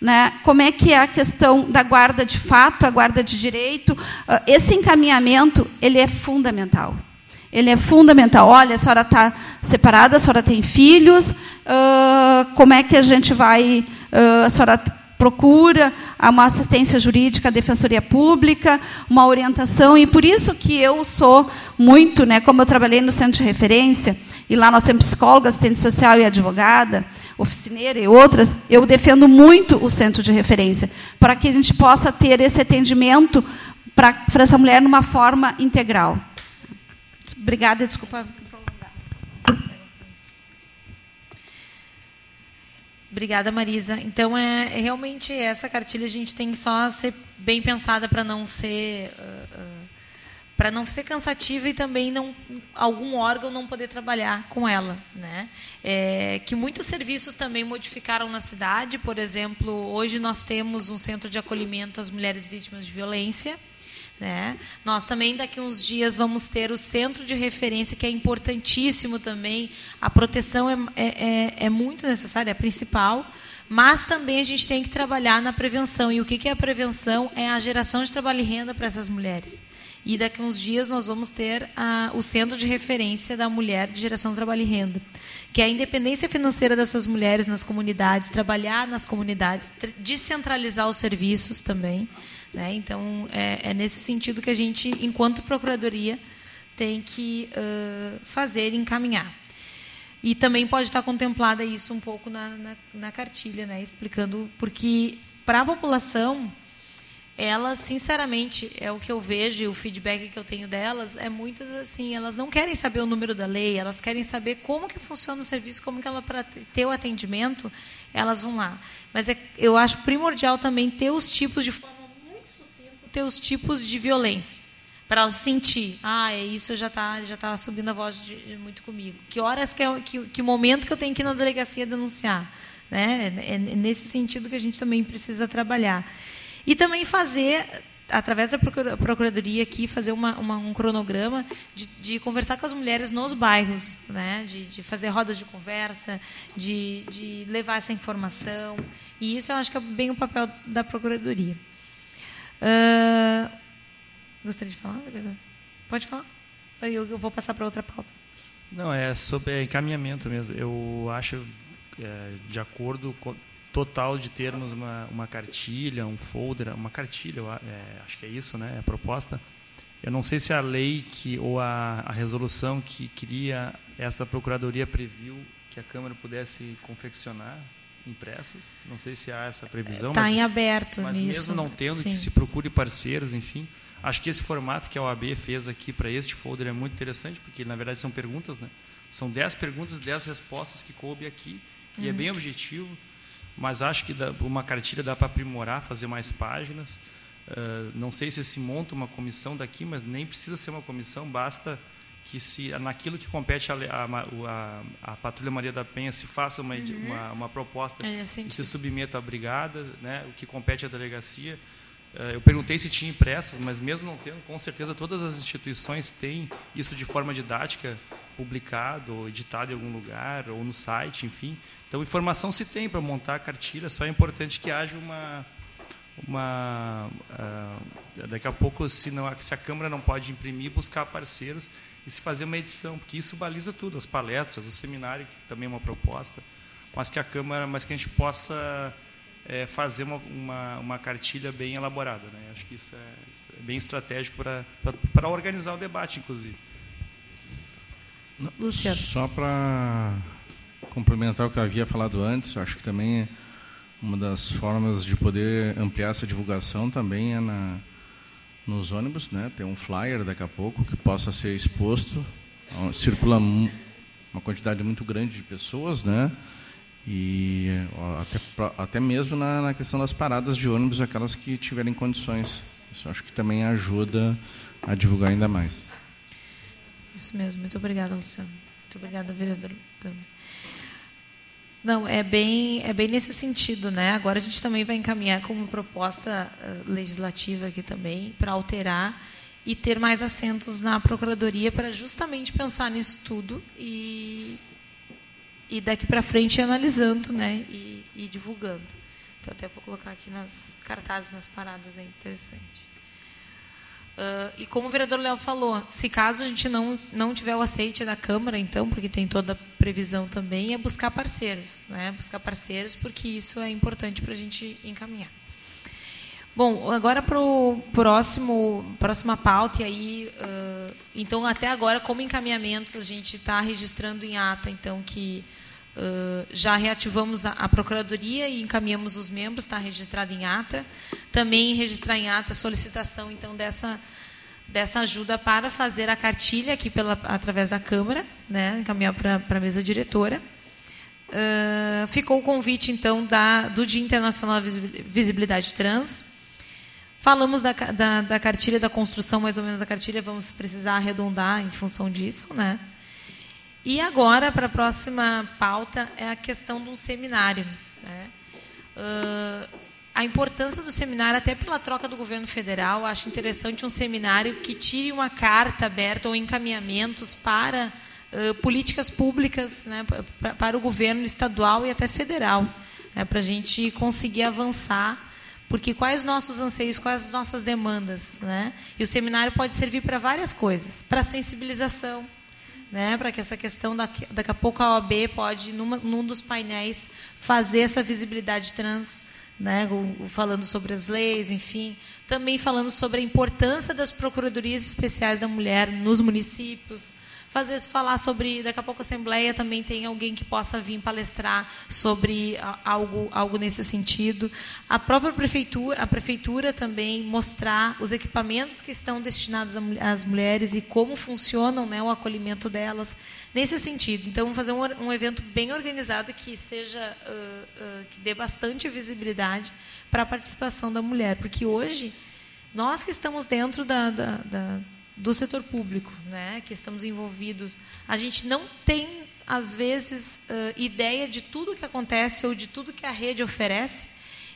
né? Como é que é a questão da guarda de fato, a guarda de direito? Uh, esse encaminhamento ele é fundamental. Ele é fundamental. Olha, a senhora está separada, a senhora tem filhos. Uh, como é que a gente vai uh, a senhora procura uma assistência jurídica, defensoria pública, uma orientação e por isso que eu sou muito, né, como eu trabalhei no centro de referência e lá nós temos psicóloga, assistente social e advogada, oficineira e outras, eu defendo muito o centro de referência para que a gente possa ter esse atendimento para, para essa mulher numa forma integral. Obrigada, desculpa. Obrigada, Marisa. Então, é, é, realmente essa cartilha a gente tem só ser bem pensada para não ser uh, uh, para não ser cansativa e também não algum órgão não poder trabalhar com ela, né? É, que muitos serviços também modificaram na cidade. Por exemplo, hoje nós temos um centro de acolhimento às mulheres vítimas de violência. Né? Nós também, daqui uns dias, vamos ter o centro de referência, que é importantíssimo também. A proteção é, é, é, é muito necessária, é principal. Mas também a gente tem que trabalhar na prevenção. E o que é a prevenção? É a geração de trabalho e renda para essas mulheres. E daqui uns dias nós vamos ter a, o centro de referência da mulher de geração de trabalho e renda, que é a independência financeira dessas mulheres nas comunidades, trabalhar nas comunidades, descentralizar os serviços também. Né? Então, é, é, nesse sentido que a gente, enquanto Procuradoria, tem que uh, fazer encaminhar. E também pode estar contemplada isso um pouco na, na, na cartilha, né? explicando, porque para a população, elas, sinceramente, é o que eu vejo, o feedback que eu tenho delas, é muitas assim, elas não querem saber o número da lei, elas querem saber como que funciona o serviço, como que ela, para ter o atendimento, elas vão lá. Mas é, eu acho primordial também ter os tipos de forma os tipos de violência para ela sentir, ah, é isso já está já tá subindo a voz de, de, muito comigo. Que horas que, é, que, que momento que eu tenho que ir na delegacia denunciar, né? É, é nesse sentido que a gente também precisa trabalhar e também fazer através da procuradoria aqui fazer uma, uma, um cronograma de, de, conversar com as mulheres nos bairros, né? de, de fazer rodas de conversa, de, de levar essa informação e isso eu acho que é bem o papel da procuradoria. Uh, gostaria de falar, Pode falar. Eu, eu vou passar para outra pauta. Não, é sobre encaminhamento mesmo. Eu acho, é, de acordo com total de termos uma, uma cartilha, um folder, uma cartilha, é, acho que é isso, né? É a proposta. Eu não sei se a lei que ou a, a resolução que cria esta procuradoria previu que a Câmara pudesse confeccionar impressas. Não sei se há essa previsão. Está em aberto mas nisso. mesmo não tendo, Sim. que se procure parceiros, enfim. Acho que esse formato que a OAB fez aqui para este folder é muito interessante, porque na verdade são perguntas, né? São 10 perguntas, 10 respostas que coube aqui, e é uhum. é bem objetivo, mas acho que dá, uma cartilha dá para aprimorar, fazer mais páginas. Uh, não sei se se monta uma comissão daqui, mas nem precisa ser uma comissão, basta que se naquilo que compete a, a, a, Patrulha Maria da Penha se faça uma, uhum. uma, uma, proposta é e se submeta à brigada, né, o que compete à delegacia. Eh, eu perguntei se tinha impressas, mas mesmo não tendo, com certeza todas as instituições têm isso de forma didática publicado, ou editado em algum lugar, ou no site, enfim. Então, informação se tem para montar a cartilha, só é importante que haja uma... uma uh, daqui a pouco, se, não, se a Câmara não pode imprimir, buscar parceiros e se fazer uma edição, porque isso baliza tudo, as palestras, o seminário, que também é uma proposta, mas que a Câmara, mas que a gente possa é, fazer uma, uma, uma, cartilha bem elaborada. Né? Acho que isso é, é bem estratégico para organizar o debate, inclusive. Luciano. Só para complementar o que eu havia falado antes, acho que também uma das formas de poder ampliar essa divulgação também é na nos ônibus, né? Tem um flyer daqui a pouco que possa ser exposto. Circula uma quantidade muito grande de pessoas, né? E até, até mesmo na, na questão das paradas de ônibus, aquelas que tiverem condições. Isso acho que também ajuda a divulgar ainda mais. Isso mesmo. Muito obrigada, Luciano. Muito obrigada, vereador. Não, é bem, é bem nesse sentido, né? Agora a gente também vai encaminhar como proposta uh, legislativa aqui também para alterar e ter mais assentos na procuradoria para justamente pensar nisso tudo e e daqui para frente analisando, né? E, e divulgando. Então até vou colocar aqui nas cartazes, nas paradas, é interessante. Uh, e como o vereador Léo falou, se caso a gente não, não tiver o aceite da Câmara, então, porque tem toda a previsão também é buscar parceiros, né? buscar parceiros, porque isso é importante para a gente encaminhar. Bom, agora para o próximo, próxima pauta, e aí, uh, então até agora, como encaminhamentos, a gente está registrando em ata, então, que uh, já reativamos a, a, Procuradoria e encaminhamos os membros, está registrado em ata. Também registrar em ata a solicitação, então, dessa, dessa ajuda para fazer a cartilha aqui pela, através da Câmara, né, encaminhar para a mesa diretora. Uh, ficou o convite, então, da, do Dia Internacional da Visibilidade Trans, Falamos da, da, da, cartilha, da construção mais ou menos da cartilha, vamos precisar arredondar em função disso. Né? E agora, para a próxima pauta, é a questão de um seminário. Né? Uh, a importância do seminário, até pela troca do governo federal, acho interessante um seminário que tire uma carta aberta ou encaminhamentos para uh, políticas públicas, né, para, o governo estadual e até federal, né, para a gente conseguir avançar porque quais nossos anseios, quais as nossas demandas, né? E o seminário pode servir para várias coisas, para sensibilização, né? Para que essa questão daqui, daqui a pouco a OAB pode numa, num dos painéis fazer essa visibilidade trans, né? Falando sobre as leis, enfim, também falando sobre a importância das procuradorias especiais da mulher nos municípios, fazer falar sobre, daqui a pouco a Assembleia também tem alguém que possa vir palestrar sobre algo, algo nesse sentido. A própria prefeitura, a prefeitura também mostrar os equipamentos que estão destinados às mulheres e como funcionam né, o acolhimento delas nesse sentido. Então, vamos fazer um, um evento bem organizado que seja uh, uh, que dê bastante visibilidade para a participação da mulher, porque hoje nós que estamos dentro da, da, da do setor público, né, que estamos envolvidos, a gente não tem às vezes uh, ideia de tudo que acontece ou de tudo que a rede oferece.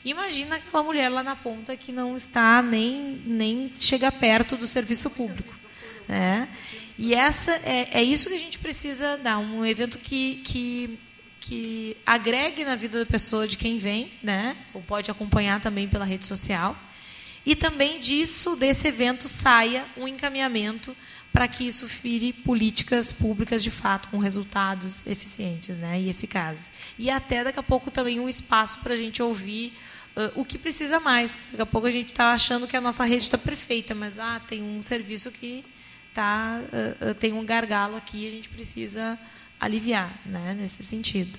Imagina aquela mulher lá na ponta que não está nem nem chega perto do serviço público, né? E essa é, é isso que a gente precisa dar um evento que que que agregue na vida da pessoa de quem vem, né? Ou pode acompanhar também pela rede social e também disso, desse evento, saia um encaminhamento para que isso vire políticas públicas de fato, com resultados eficientes né, e eficazes. E até daqui a pouco também um espaço para a gente ouvir uh, o que precisa mais. Daqui a pouco a gente está achando que a nossa rede está perfeita, mas ah, tem um serviço que tá, uh, tem um gargalo aqui, a gente precisa aliviar né, nesse seminário.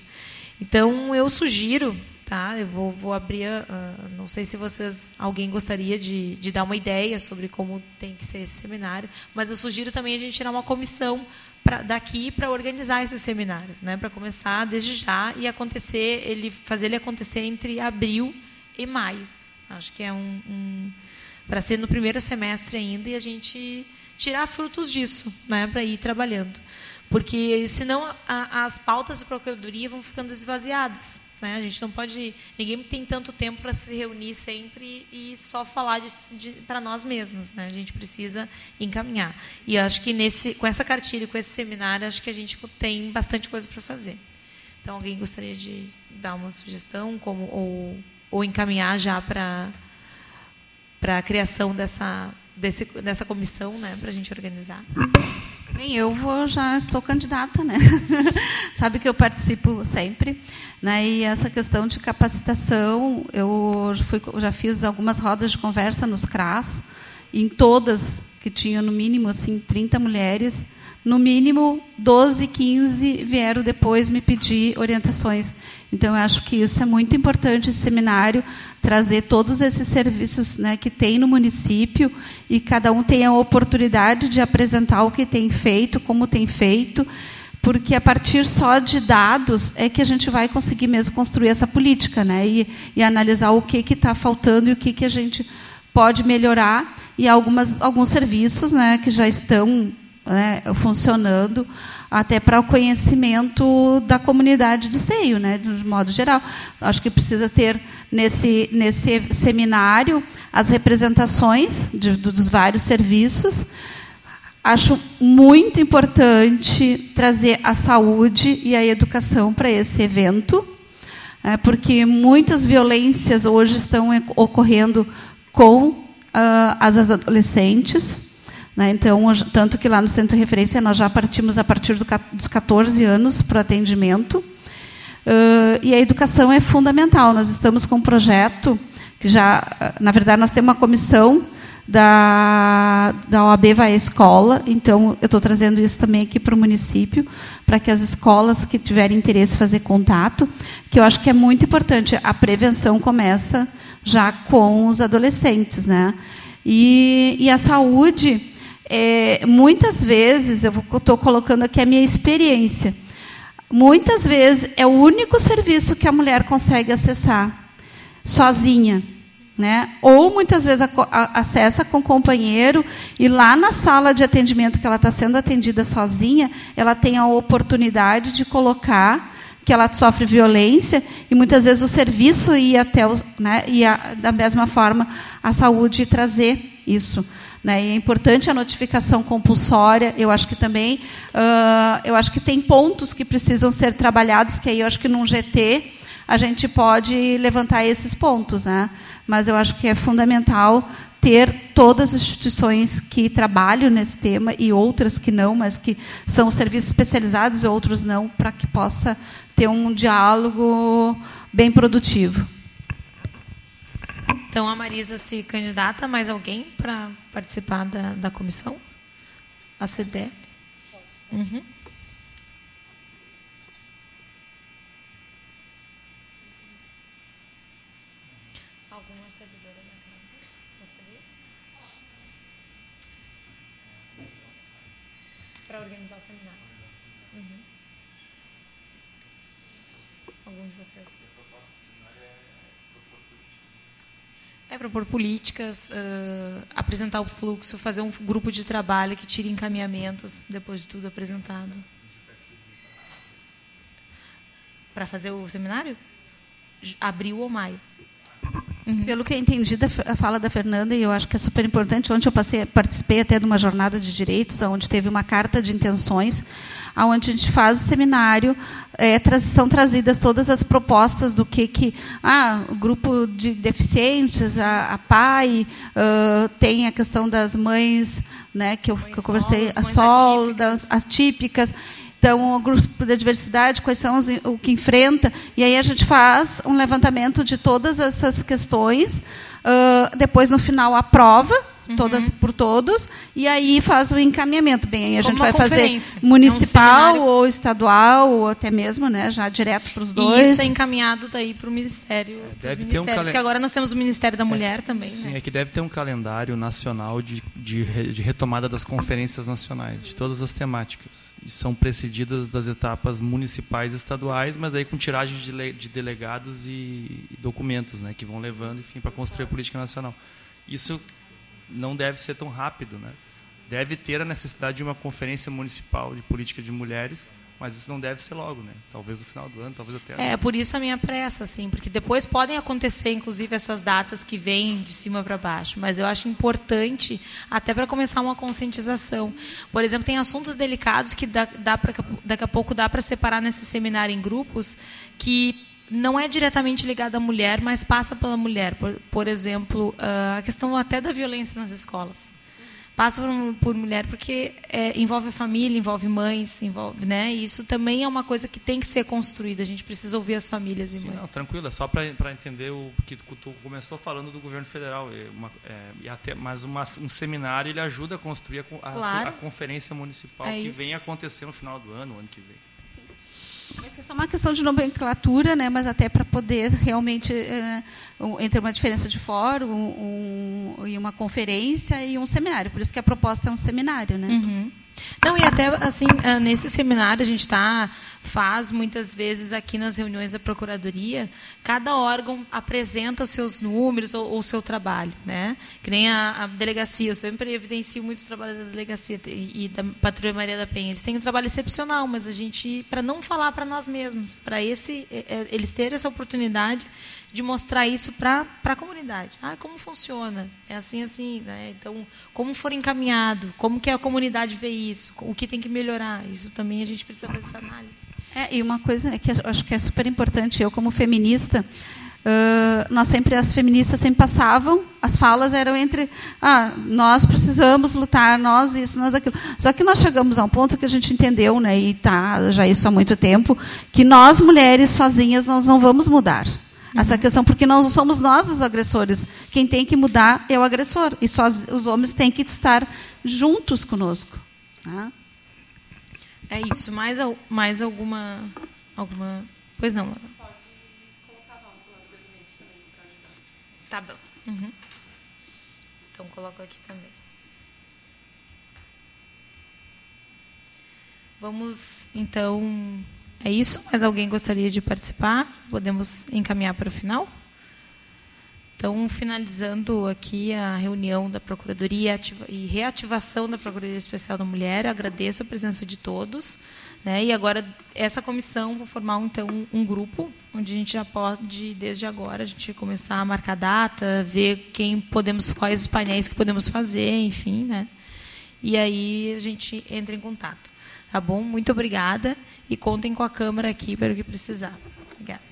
Então, eu sugiro Tá? Eu vou, vou abrir. Uh, não sei se vocês alguém gostaria de, de dar uma ideia sobre como tem que ser esse seminário, mas eu sugiro também a gente tirar uma comissão pra, daqui para organizar esse seminário, né? Para começar desde já e acontecer, ele fazer ele acontecer entre abril e maio. Acho que é um, um para ser no primeiro semestre ainda e a gente tirar frutos disso, né? Para ir trabalhando, porque senão a, as pautas de procuradoria vão ficando esvaziadas. Né? A gente não pode. Ninguém tem tanto tempo para se reunir sempre e só falar para nós mesmos. Né? A gente precisa encaminhar. E acho que nesse, com essa cartilha, com esse seminário, acho que a gente tem bastante coisa para fazer. Então, alguém gostaria de dar uma sugestão como, ou, ou encaminhar já para a criação dessa, desse, dessa comissão né, para a gente organizar? Bem, eu vou, já estou candidata, né? Sabe que eu participo sempre, né? E essa questão de capacitação, eu fui, já fiz algumas rodas de conversa nos CRAS, em todas que tinham no mínimo assim 30 mulheres, no mínimo 12, 15 vieram depois me pedir orientações. Então, eu acho que isso é muito importante, esse seminário, trazer todos esses serviços né, que tem no município e cada um tem a oportunidade de apresentar o que tem feito, como tem feito, porque a partir só de dados é que a gente vai conseguir mesmo construir essa política né, e, e analisar o que está faltando e o que, que a gente pode melhorar e algumas, alguns serviços né, que já estão né, funcionando até para o conhecimento da comunidade de seio, né, de modo geral. Acho que precisa ter nesse, nesse seminário as representações de, dos vários serviços. Acho muito importante trazer a saúde e a educação para esse evento, né, porque muitas violências hoje estão ocorrendo com uh, as adolescentes Né? Então, tanto que lá no centro de referência nós já partimos a partir dos 14 anos para o atendimento. Uh, e a educação é fundamental. Nós estamos com um projeto que já, na verdade, nós temos uma comissão da, da OAB vai à escola, então eu estou trazendo isso também aqui para o município, para que as escolas que tiverem interesse fazer contato, que eu acho que é muito importante. A prevenção começa já com os adolescentes, né? E, e a saúde, é, muitas vezes, eu estou colocando aqui a minha experiência, muitas vezes é o único serviço que a mulher consegue acessar sozinha. Né? Ou muitas vezes a, a, acessa com companheiro e lá na sala de atendimento que ela está sendo atendida sozinha, ela tem a oportunidade de colocar que ela sofre violência e muitas vezes o serviço ia até os, né, ia da mesma forma a saúde trazer isso. Né? E é importante a notificação compulsória. Eu acho que também, uh, eu acho que tem pontos que precisam ser trabalhados, que aí eu acho que num GT a gente pode levantar esses pontos, né? Mas eu acho que é fundamental ter todas as instituições que trabalham nesse tema e outras que não, mas que são serviços especializados e outros não, para que possa ter um diálogo bem produtivo. Então, a Marisa se candidata, mais alguém para participar da, da comissão? A CDL? Uhum. Alguma servidora da casa? Gostaria? Para organizar o seminário. Uhum. Algum de vocês? É propor políticas, uh, apresentar o fluxo, fazer um grupo de trabalho que tire encaminhamentos depois de tudo apresentado. Para fazer o seminário? Abril ou maio. Uhum. Pelo que eu entendi da fala da Fernanda, e eu acho que é super importante, ontem eu passei, participei até de uma jornada de direitos, onde teve uma carta de intenções, onde a gente faz o seminário, é, são trazidas todas as propostas do que, que ah, o grupo de deficientes, a, a PAI, uh, tem a questão das mães, né, que eu, que eu conversei, a SOL, das atípicas. Então, o grupo da diversidade, quais são os, o que enfrenta, e aí a gente faz um levantamento de todas essas questões. Uh, depois, no final, a prova, uhum. todas por todos, e aí faz o encaminhamento. Bem, aí a gente vai fazer municipal é um ou estadual, ou até mesmo né, já direto para os dois. E isso é encaminhado daí para o Ministério. Deve ter um calen... que agora nós temos o Ministério da Mulher é, também. Sim, né? é que deve ter um calendário nacional de, de, de, retomada das conferências nacionais, de todas as temáticas. E são precedidas das etapas municipais e estaduais, mas aí com tiragem de, de delegados e, e documentos, né, que vão levando, enfim, para construir a política nacional. Isso não deve ser tão rápido. Né? Deve ter a necessidade de uma conferência municipal de política de mulheres, mas isso não deve ser logo, né? Talvez no final do ano, talvez até. É, por isso a minha pressa, assim, porque depois podem acontecer, inclusive, essas datas que vêm de cima para baixo, mas eu acho importante até para começar uma conscientização. Por exemplo, tem assuntos delicados que dá, dá pra, daqui a pouco dá para separar nesse seminário em grupos que não é diretamente ligada à mulher, mas passa pela mulher. Por, por exemplo, uh, a questão até da violência nas escolas. Passa por, por mulher porque é, envolve a família, envolve mães, envolve, né? E isso também é uma coisa que tem que ser construída. A gente precisa ouvir as famílias e Sim, mães. Não, tranquilo, é só para entender o que tu começou falando do governo federal. É uma, é, e até, mas uma, um seminário ele ajuda a construir a, a, claro. a conferência municipal é que isso. vem acontecer no final do ano, ano que vem. Vai ser só uma questão de nomenclatura, né, mas até para poder realmente, é, entre uma diferença de fórum um, um, e uma conferência e um seminário. Por isso que a proposta é um seminário. Né? Uhum. Não, e até assim, ah, nesse seminário a gente tá, faz muitas vezes aqui nas reuniões da Procuradoria, cada órgão apresenta os seus números ou o seu trabalho. Né? Que nem a, a, delegacia, eu sempre evidencio muito o trabalho da delegacia e, e, da Patrulha Maria da Penha. Eles têm um trabalho excepcional, mas a gente, para não falar para nós mesmos, para esse, é, é, eles terem essa oportunidade de mostrar isso para a comunidade. Ah, como funciona? É assim, assim. Né? Então, como for encaminhado? Como que a comunidade vê isso? O que tem que melhorar? Isso também a gente precisa fazer essa análise. É, e uma coisa que eu acho que é super importante, eu como feminista, Uh, nós sempre as feministas sempre passavam as falas eram entre ah nós precisamos lutar nós isso nós aquilo só que nós chegamos a um ponto que a gente entendeu né e tá já isso há muito tempo que nós mulheres sozinhas nós não vamos mudar. Essa questão porque não somos nós os agressores quem tem que mudar é o agressor e só os homens têm que estar juntos conosco tá? é isso mais mais alguma alguma pois não Tá bom. Uhum. Então, coloco aqui também. Vamos, então, é isso? Mais alguém gostaria de participar? Podemos encaminhar para o final? Então, finalizando aqui a reunião da Procuradoria e reativação da Procuradoria Especial da Mulher, agradeço a presença de todos. Né? E agora, essa comissão, vou formar então um grupo, onde a gente já pode, desde agora, a gente começar a marcar data, ver quem podemos, quais os painéis que podemos fazer, enfim. Né? E aí a gente entra em contato. Tá bom? Muito obrigada e contem com a Câmara aqui para o que precisar. Obrigada.